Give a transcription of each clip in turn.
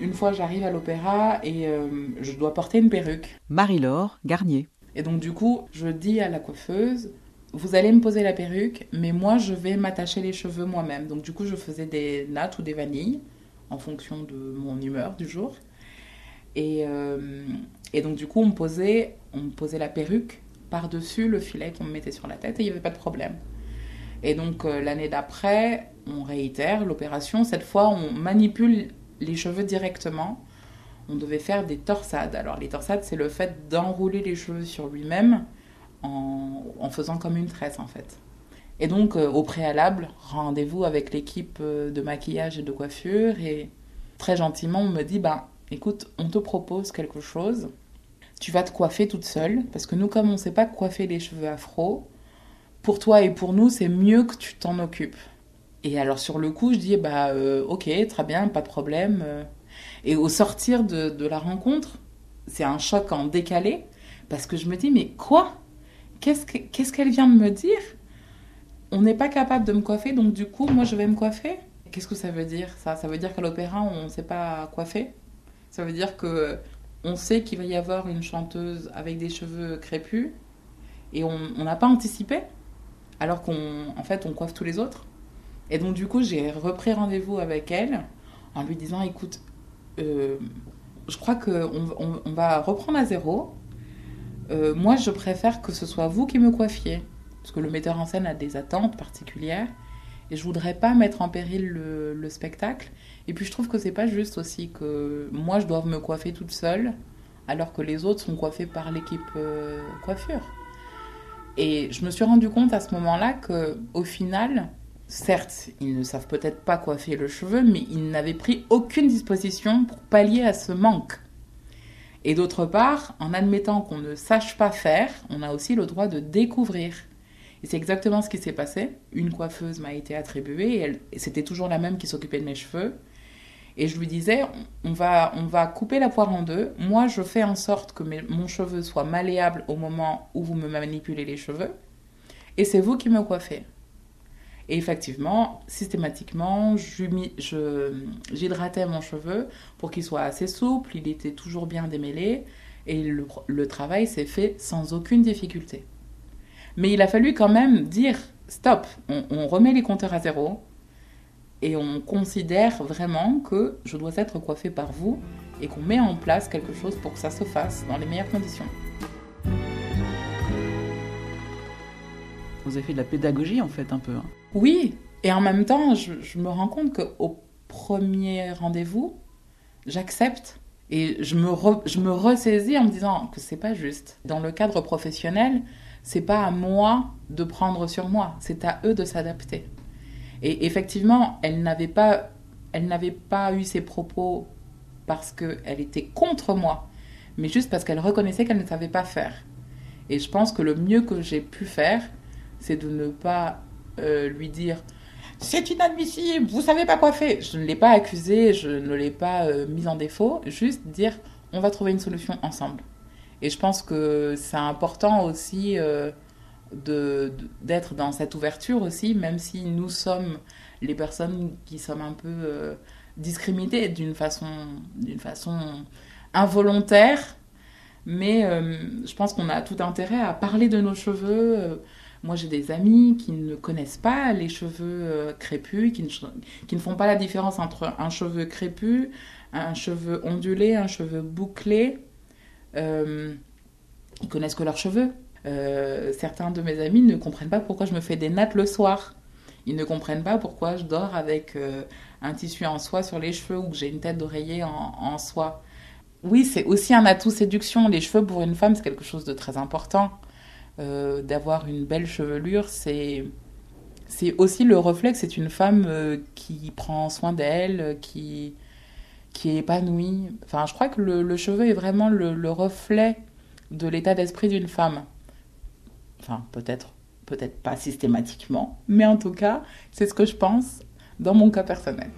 Une fois, j'arrive à l'opéra et euh, je dois porter une perruque. Marie-Laure Garnier. Et donc, du coup, je dis à la coiffeuse Vous allez me poser la perruque, mais moi, je vais m'attacher les cheveux moi-même. Donc, du coup, je faisais des nattes ou des vanilles en fonction de mon humeur du jour. Et, euh, et donc, du coup, on me posait, on me posait la perruque par-dessus le filet qu'on me mettait sur la tête et il n'y avait pas de problème. Et donc, euh, l'année d'après, on réitère l'opération. Cette fois, on manipule les cheveux directement. On devait faire des torsades. Alors, les torsades, c'est le fait d'enrouler les cheveux sur lui-même en, faisant comme une tresse, en fait. Et donc, euh, au préalable, rendez-vous avec l'équipe euh, de maquillage et de coiffure. Et très gentiment, on me dit ben, écoute, on te propose quelque chose. Tu vas te coiffer toute seule. Parce que nous, comme on ne sait pas coiffer les cheveux afro, pour toi et pour nous, c'est mieux que tu t'en occupes. Et alors, sur le coup, je dis bah, euh, ok, très bien, pas de problème. Et au sortir de, la rencontre, c'est un choc en décalé. Parce que je me dis mais quoi? Qu'est-ce que- qu'est-ce qu'elle vient de me dire? On n'est pas capable de me coiffer, donc du coup, moi, je vais me coiffer. Qu'est-ce que ça veut dire, ça? Ça veut dire qu'à l'opéra, on ne sait pas coiffer? Ça veut dire que on sait qu'il va y avoir une chanteuse avec des cheveux crépus et on n'a pas anticipé, alors qu'on en fait, on coiffe tous les autres. Et donc, du coup, j'ai repris rendez-vous avec elle en lui disant, écoute, euh, je crois qu'on on, va reprendre à zéro. Euh, moi, je préfère que ce soit vous qui me coiffiez parce que le metteur en scène a des attentes particulières et je voudrais pas mettre en péril le, le spectacle. Et puis je trouve que c'est pas juste aussi que moi je dois me coiffer toute seule alors que les autres sont coiffés par l'équipe euh, coiffure. Et je me suis rendu compte à ce moment-là que au final, certes, ils ne savent peut-être pas coiffer le cheveu, mais ils n'avaient pris aucune disposition pour pallier à ce manque. Et d'autre part, en admettant qu'on ne sache pas faire, on a aussi le droit de découvrir. Et c'est exactement ce qui s'est passé. Une coiffeuse m'a été attribuée et, c'était toujours la même qui s'occupait de mes cheveux. Et je lui disais, on va, on va couper la poire en deux. Moi, je fais en sorte que mon cheveu soit malléable au moment où vous me manipulez les cheveux. Et c'est vous qui me coiffez. Et effectivement, systématiquement, j'hydratais mon cheveu pour qu'il soit assez souple, il était toujours bien démêlé, et le, le travail s'est fait sans aucune difficulté. Mais il a fallu quand même dire stop, on, on remet les compteurs à zéro et on considère vraiment que je dois être coiffée par vous et qu'on met en place quelque chose pour que ça se fasse dans les meilleures conditions. Avez fait de la pédagogie en fait un peu. hein. Oui, et en même temps, je, me rends compte qu'au premier rendez-vous, j'accepte et je me, je me ressaisis en me disant que c'est pas juste. Dans le cadre professionnel, c'est pas à moi de prendre sur moi, c'est à eux de s'adapter. Et effectivement, elle n'avait pas, elle n'avait pas eu ces propos parce qu'elle était contre moi, mais juste parce qu'elle reconnaissait qu'elle ne savait pas faire. Et je pense que le mieux que j'ai pu faire, c'est de ne pas euh, lui dire c'est inadmissible, vous savez pas quoi faire. Je ne l'ai pas accusé, je ne l'ai pas euh, mise en défaut, juste dire on va trouver une solution ensemble. Et je pense que c'est important aussi euh, de- d'être dans cette ouverture aussi, même si nous sommes les personnes qui sommes un peu euh, discriminées d'une façon, d'une façon involontaire. Mais je pense qu'on a tout intérêt à parler de nos cheveux. Moi, j'ai des amis qui ne connaissent pas les cheveux euh, crépus, qui ne, qui ne font pas la différence entre un cheveu crépus, un cheveu ondulé, un cheveu bouclé. Euh, ils connaissent que leurs cheveux. Euh, certains de mes amis ne comprennent pas pourquoi je me fais des nattes le soir. Ils ne comprennent pas pourquoi je dors avec euh, un tissu en soie sur les cheveux ou que j'ai une tête d'oreiller en soie. Oui, c'est aussi un atout séduction. Les cheveux pour une femme, c'est quelque chose de très important. Euh, D'avoir une belle chevelure, c'est c'est aussi le reflet que c'est une femme euh, qui prend soin d'elle, qui, qui est épanouie. Enfin, je crois que le, cheveu est vraiment le, le reflet de l'état d'esprit d'une femme. Enfin, peut-être, peut-être pas systématiquement, mais en tout cas, c'est ce que je pense dans mon cas personnel.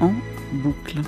En boucle.